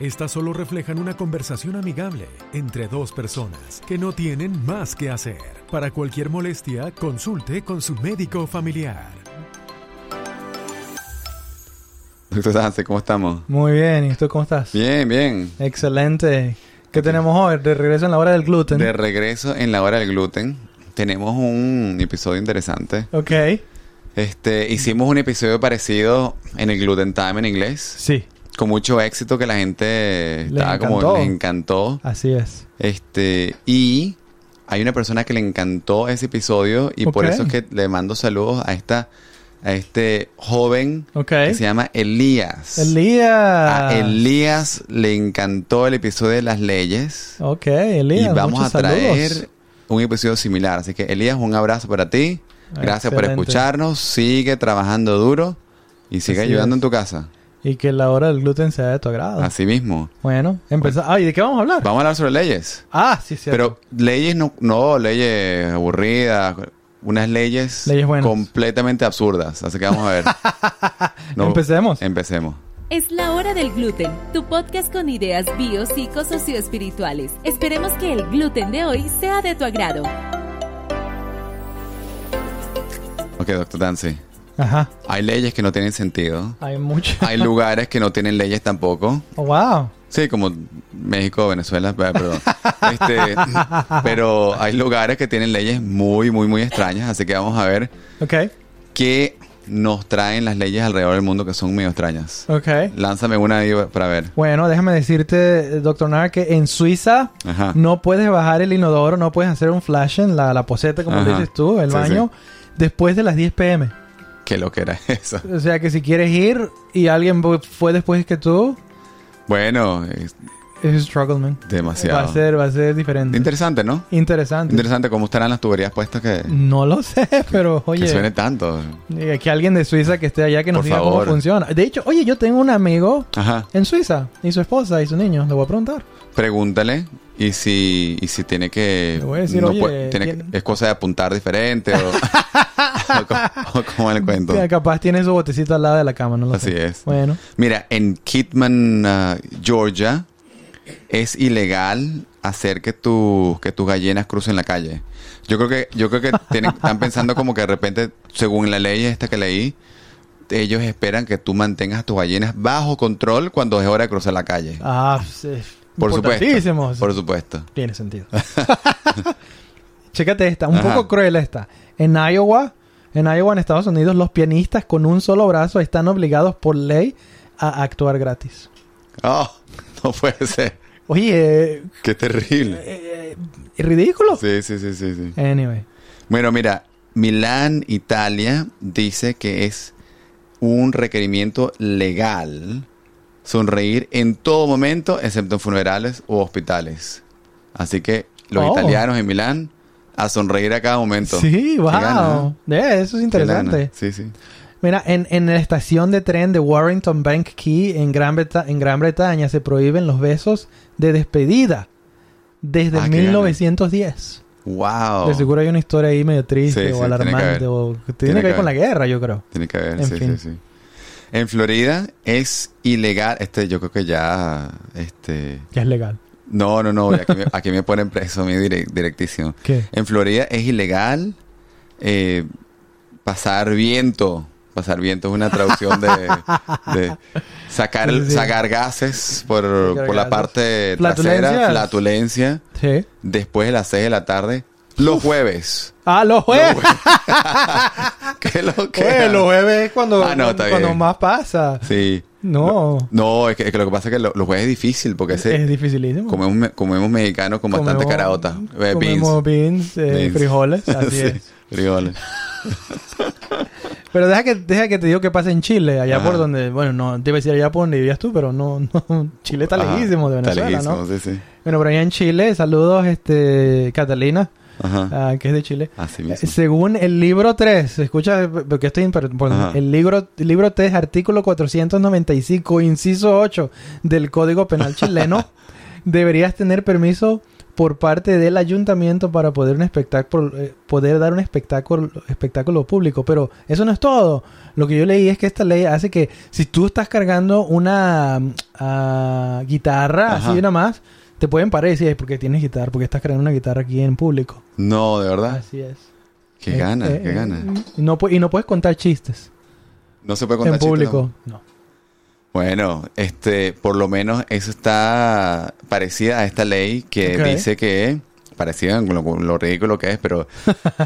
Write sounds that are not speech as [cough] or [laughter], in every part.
Estas solo reflejan una conversación amigable entre dos personas que no tienen más que hacer. Para cualquier molestia, consulte con su médico familiar. ¿cómo estamos? Muy bien, ¿y tú cómo estás? Bien, bien. Excelente. ¿Qué tenemos hoy? De regreso en la hora del gluten. De regreso en la hora del gluten, tenemos un episodio interesante. Ok. Este, hicimos un episodio parecido en el Gluten Time en inglés, Sí, con mucho éxito que la gente Le estaba como encantó. le encantó. así es. Este, y hay una persona que le encantó ese episodio y por eso es que le mando saludos a esta a este joven que se llama Elías. Elías. A Elías le encantó el episodio de las leyes. Ok, Elías. y vamos a traer saludos. un episodio similar. Así que Elías, un abrazo para ti. Gracias por escucharnos. Sigue trabajando duro y sigue Así ayudando es. en tu casa. Y que la hora del gluten sea de tu agrado. Así mismo. Bueno, empezamos. Ah, ¿y de qué vamos a hablar? Vamos a hablar sobre leyes. Ah, sí, sí. Pero leyes no, no leyes aburridas, unas leyes, Leyes buenas. completamente absurdas. Así que vamos a ver. [laughs] No, Empecemos. Empecemos. Es la hora del gluten, tu podcast con ideas bio, psico, socioespirituales. Esperemos que el gluten de hoy sea de tu agrado. Ok, doctor Dancy. Ajá. Hay leyes que no tienen sentido. Hay mucho. Hay lugares que no tienen leyes tampoco. Oh, wow. Sí, como México, Venezuela, perdón. [laughs] Este, pero hay lugares que tienen leyes muy, muy, muy extrañas. Así que vamos a ver Ok. qué nos traen las leyes alrededor del mundo que son medio extrañas. Ok. Lánzame una ahí para ver. Bueno, déjame decirte, doctor Nar, que en Suiza Ajá. no puedes bajar el inodoro, no puedes hacer un flash en la, la poseta, como dices tú, el Sí, baño, después de las 10 pm. Qué lo que era [laughs] eso. O sea que si quieres ir y alguien fu- fue después que tú, Bueno, es es un struggle, man. demasiado. Va a ser, va a ser diferente. Interesante, ¿no? Interesante. Interesante cómo estarán las tuberías puestas que, No lo [laughs] sé, pero que oye, suene tanto. que alguien de Suiza que esté allá que nos Por diga favor. cómo funciona. De hecho, oye, yo tengo un amigo Ajá. en Suiza y su esposa y su niño. Le voy a preguntar. Pregúntale y si, y si tiene que... Le voy a decir, no oye, puede- tiene que- es cosa de apuntar diferente o, [laughs] [laughs] o, co- o cómo le cuento. Capaz tiene su botecito al lado de la cama, no lo Así sé. es. Bueno. Mira, en Kidman, ah, Georgia, es ilegal hacer que, tu, que tus gallinas crucen la calle. Yo creo que, yo creo que tienen- están [laughs] pensando como que de repente, según la ley esta que leí, ellos esperan que tú mantengas a tus gallinas bajo control cuando es hora de cruzar la calle. Ah, sí. Por supuesto. Por supuesto. Tiene sentido. [laughs] Chécate esta, un Ajá. poco cruel esta. En Iowa, en Iowa, en Estados Unidos, los pianistas con un solo brazo están obligados por ley a actuar gratis. Oh, [laughs] no puede ser. Oye, Qué terrible. eh, eh, ridículo. Sí, sí, sí, sí, sí. Anyway. Bueno, mira, Milán, Italia, dice que es un requerimiento legal sonreír en todo momento, excepto en funerales o hospitales. Así que los Oh. italianos en Milán a sonreír a cada momento. Sí, wow. Eh, eso es interesante. Sí, sí. Mira, en, en la estación de tren de Warrington Bank Key en Gran, Breta- en Gran Bretaña se prohíben los besos de despedida desde Ah, qué 1910. Wow. De seguro hay una historia ahí medio triste Sí, o sí, tiene que alarmante o tiene, Tiene que que ver con la guerra, yo creo. Tiene que haber, En sí, fin. sí, sí. En Florida es ilegal, este, yo creo que ya, este, Que es legal. No, no, no, aquí me, aquí me ponen preso, directísimo. ¿Qué? En Florida es ilegal eh, pasar viento. Pasar viento es una traducción de, de sacar, Sí, sí. sacar gases por, Sacar por la parte trasera, flatulencia, Sí. después de las 6 de la tarde, los jueves. Ah, los jueves. [laughs] [laughs] ¿Qué es lo que? Oye, los jueves es cuando, Ah, no, cuando bien. más pasa. Sí. No. No, es que, es que lo que pasa es que lo- los jueves es difícil porque ese, Es dificilísimo. comemos, me- comemos mexicanos con bastante Comemos- caraota. Eh, Comemos beans, eh, Beans. frijoles, [laughs] así Sí, es. frijoles. [laughs] Pero deja que, deja que te digo qué pasa en Chile, allá Ajá. por donde, bueno, no te iba a decir allá por donde vivías tú, pero no, [laughs] no Chile está Ajá, lejísimo de está Venezuela, lejísimo, ¿no? sí, sí. Bueno, pero allá en Chile, saludos, este, Catalina. Ajá. ah, que es de Chile. Así Eh, mismo. Según el libro 3, escucha, porque estoy Ajá. el libro, libro 3, artículo 495, inciso 8 del Código Penal chileno, [laughs] deberías tener permiso por parte del ayuntamiento para poder un espectáculo, eh, poder dar un espectáculo, espectáculo público. Pero eso no es todo. Lo que yo leí es que esta ley hace que si tú estás cargando una mm, ah, guitarra, Ajá. así nada más, te pueden parar y decir, "Ay, ¿por qué tienes guitarra? ¿Por qué estás cargando una guitarra aquí en público? No, de verdad. Así es. Qué Eh, gana, eh, qué gana. Y no, y no puedes contar chistes No se puede contar en chistes, público. ¿no? No. Bueno, este, por lo menos eso está parecida a esta ley que dice que, parecida con lo, ridículo que es, pero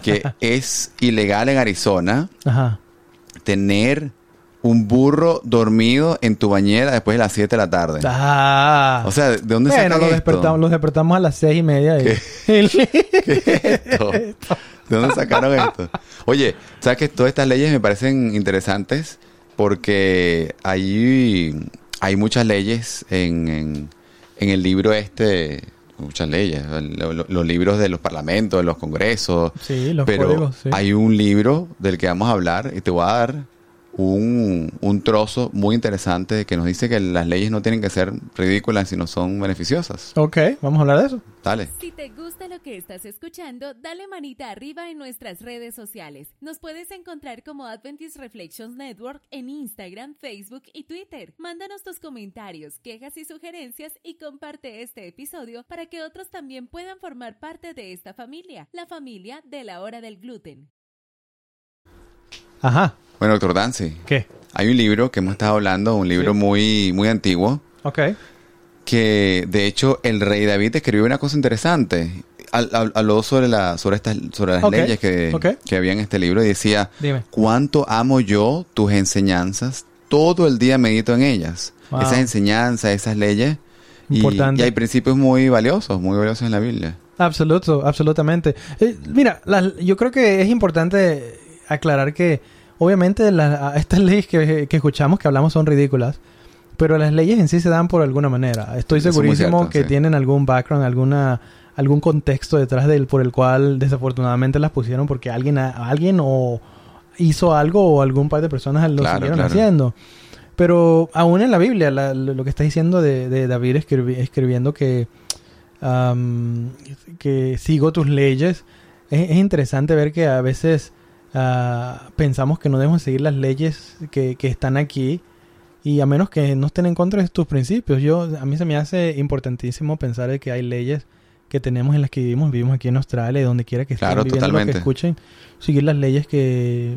que [laughs] es ilegal en Arizona Ajá. tener un burro dormido en tu bañera después de las 7 de la tarde. Ah. O sea, ¿de dónde bueno, sacan los esto? despertamos, los despertamos a las seis y media. Y, [laughs] ¿Qué es esto? ¿De dónde sacaron esto? Oye, ¿sabes que todas estas leyes me parecen interesantes? Porque hay, hay muchas leyes en, en, en el libro este, muchas leyes, lo- lo- los libros de los parlamentos, de los congresos, sí, los pero códigos, sí. hay un libro del que vamos a hablar y te voy a dar un, un trozo muy interesante que nos dice que las leyes no tienen que ser ridículas, sino son beneficiosas. Ok, vamos a hablar de eso. Dale. Si te gusta lo que estás escuchando, dale manita arriba en nuestras redes sociales. Nos puedes encontrar como Adventist Reflections Network en Instagram, Facebook y Twitter. Mándanos tus comentarios, quejas y sugerencias y comparte este episodio para que otros también puedan formar parte de esta familia, la familia de la hora del gluten. Ajá. Bueno, doctor Dancy, ¿Qué? hay un libro que hemos estado hablando, un libro Sí. muy, muy antiguo, Ok. que de hecho el rey David escribió una cosa interesante. Habló sobre, la, sobre, estas, sobre las leyes que, ok. que había en este libro y decía, Dime. cuánto amo yo tus enseñanzas, todo el día medito en ellas. Wow. Esas enseñanzas, esas leyes. Y, y hay principios muy valiosos, muy valiosos en la Biblia. Absoluto, absolutamente. Eh, mira, yo creo que es importante aclarar que obviamente la- estas leyes que, que escuchamos, que hablamos, son ridículas, pero las leyes en sí se dan por alguna manera. Estoy segurísimo cierto, que sí. tienen algún background, alguna algún contexto detrás del por el cual desafortunadamente las pusieron porque alguien alguien o hizo algo o algún par de personas lo Claro, siguieron claro. haciendo. Pero aún en la Biblia, la- lo que está diciendo de, de David escribi- escribiendo que, que sigo tus leyes, es, es interesante ver que a veces ah, pensamos que no debemos seguir las leyes que, que están aquí y a menos que no estén en contra de tus principios. Yo, a mí se me hace importantísimo pensar de que hay leyes que tenemos en las que vivimos, vivimos aquí en Australia, y donde quiera que estén Claro, viviendo lo que escuchen, seguir las leyes que,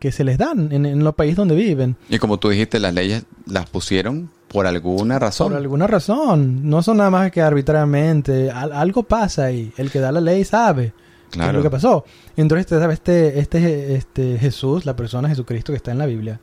que se les dan en, en los países donde viven. Y como tú dijiste, las leyes las pusieron por alguna razón. Por alguna razón. No son nada más que arbitrariamente. Al- algo pasa ahí. El que da la ley sabe qué es Claro. lo que pasó. Entonces, te sabe este, este, este Jesús, la persona Jesucristo que está en la Biblia,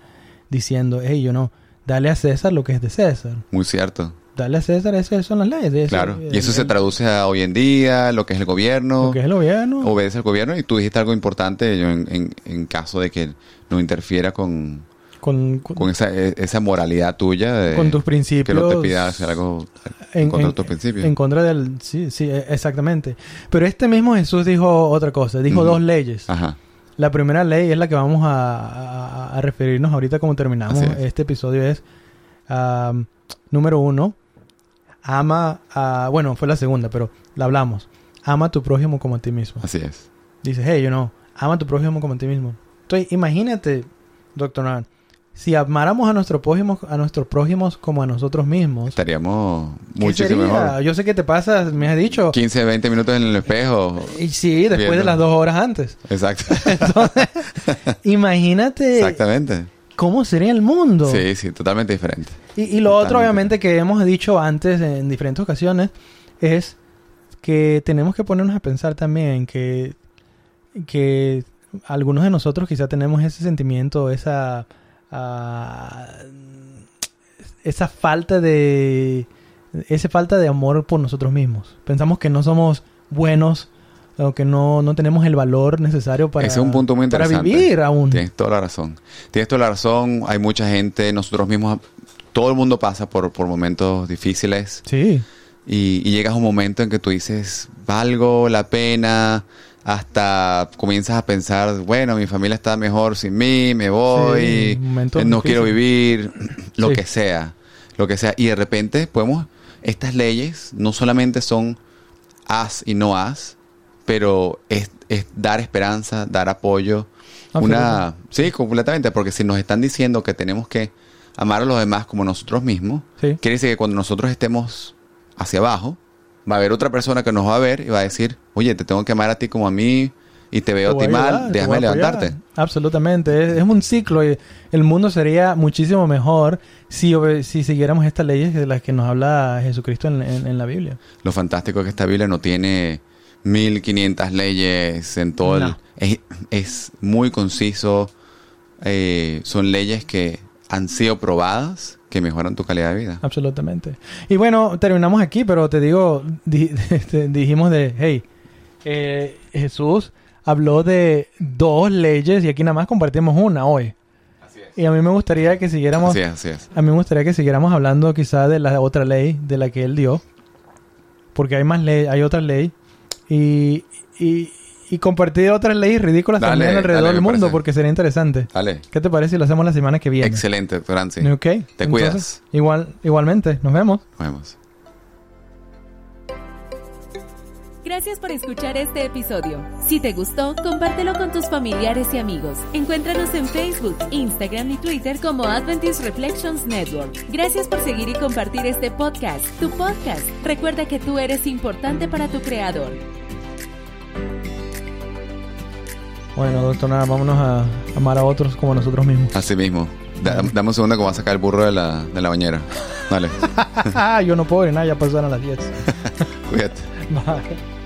diciendo, hey, yo no, dale a César lo que es de César. Muy cierto. Dale a César, esas son las leyes. Eso- Claro. Y eso el- se traduce a hoy en día, lo que es el gobierno. Lo que es el gobierno. obedece al gobierno y tú dijiste algo importante yo, en, en- en caso de que no interfiera con, con, con, con esa, e- esa moralidad tuya de con tus que principios. no te pida hacer algo en, contra de tus principios. En contra del... Sí, sí, e- exactamente. Pero este mismo Jesús dijo otra cosa. Dijo dos leyes. Ajá. La primera ley es la que vamos a, a- a referirnos ahorita como terminamos es. este episodio es número uno ama a bueno fue la segunda pero la hablamos ama a tu prójimo como a ti mismo Así es. dice hey you know ama a tu prójimo como a ti mismo entonces imagínate doctor Nolan, si amáramos a nuestro prójimo a nuestros prójimos como a nosotros mismos Estaríamos ¿qué muchísimo mejor. yo sé que te pasas me has dicho 15, 20 minutos en el espejo. y sí después de las dos horas antes Exacto. [laughs] entonces imagínate Exactamente. cómo sería el mundo Sí, sí, totalmente diferente. Y, y lo otro, obviamente, que hemos dicho antes en diferentes ocasiones, es que tenemos que ponernos a pensar también que, que algunos de nosotros quizá tenemos ese sentimiento, esa, ah, esa falta de, esa falta de amor por nosotros mismos. Pensamos que no somos buenos o que no, no tenemos el valor necesario para, Ese es un punto muy para vivir aún. Tienes toda la razón. Tienes toda la razón. Hay mucha gente, nosotros mismos, todo el mundo pasa por, por momentos difíciles Sí, y, y llegas a un momento en que tú dices, valgo la pena, hasta comienzas a pensar, bueno, mi familia está mejor sin mí, me voy, Sí, eh, no quiero vivir, lo Sí. que sea, lo que sea. Y de repente podemos, estas leyes no solamente son haz y no haz, pero es, es dar esperanza, dar apoyo. Una, sí, completamente, porque si nos están diciendo que tenemos que amar a los demás como nosotros mismos, Sí. quiere decir que cuando nosotros estemos hacia abajo, va a haber otra persona que nos va a ver y va a decir, oye, te tengo que amar a ti como a mí y te veo Te a ti mal, ayudar, déjame levantarte. Absolutamente, es, es un ciclo y el mundo sería muchísimo mejor si, si siguiéramos estas leyes de las que nos habla Jesucristo en, en- en la Biblia. Lo fantástico es que esta Biblia no tiene 1500 leyes en todo el... No. Es, es muy conciso, eh, son leyes que han sido probadas que mejoran tu calidad de vida. Absolutamente. Y bueno, terminamos aquí, pero te digo, [laughs] di- dijimos de, hey, eh, Jesús habló de dos leyes y aquí nada más compartimos una hoy. Y a mí me gustaría que siguiéramos, Así es, así es. a mí me gustaría que siguiéramos hablando quizá de la otra ley de la que él dio, porque hay más ley, hay otra ley y, y, y compartir otras leyes ridículas Dale, también alrededor dale, del mundo, parece. porque sería interesante. Dale. ¿Qué te parece si lo hacemos la semana que viene? Excelente, doctor Ansi. Ok. Te cuidas. Igual, igualmente. Nos vemos. Nos vemos. Gracias por escuchar este episodio. Si te gustó, compártelo con tus familiares y amigos. Encuéntranos en Facebook, Instagram y Twitter como Adventist Reflections Network. Gracias por seguir y compartir este podcast, tu podcast. Recuerda que tú eres importante para tu creador. Bueno, doctor, nada, vámonos a amar a otros como nosotros mismos. Así mismo. Da- dame un segundo que voy a sacar el burro de la, de la bañera. Dale. [laughs] Yo no puedo ir nada, ya pasaron las 10. [laughs] Cuídate. Bye.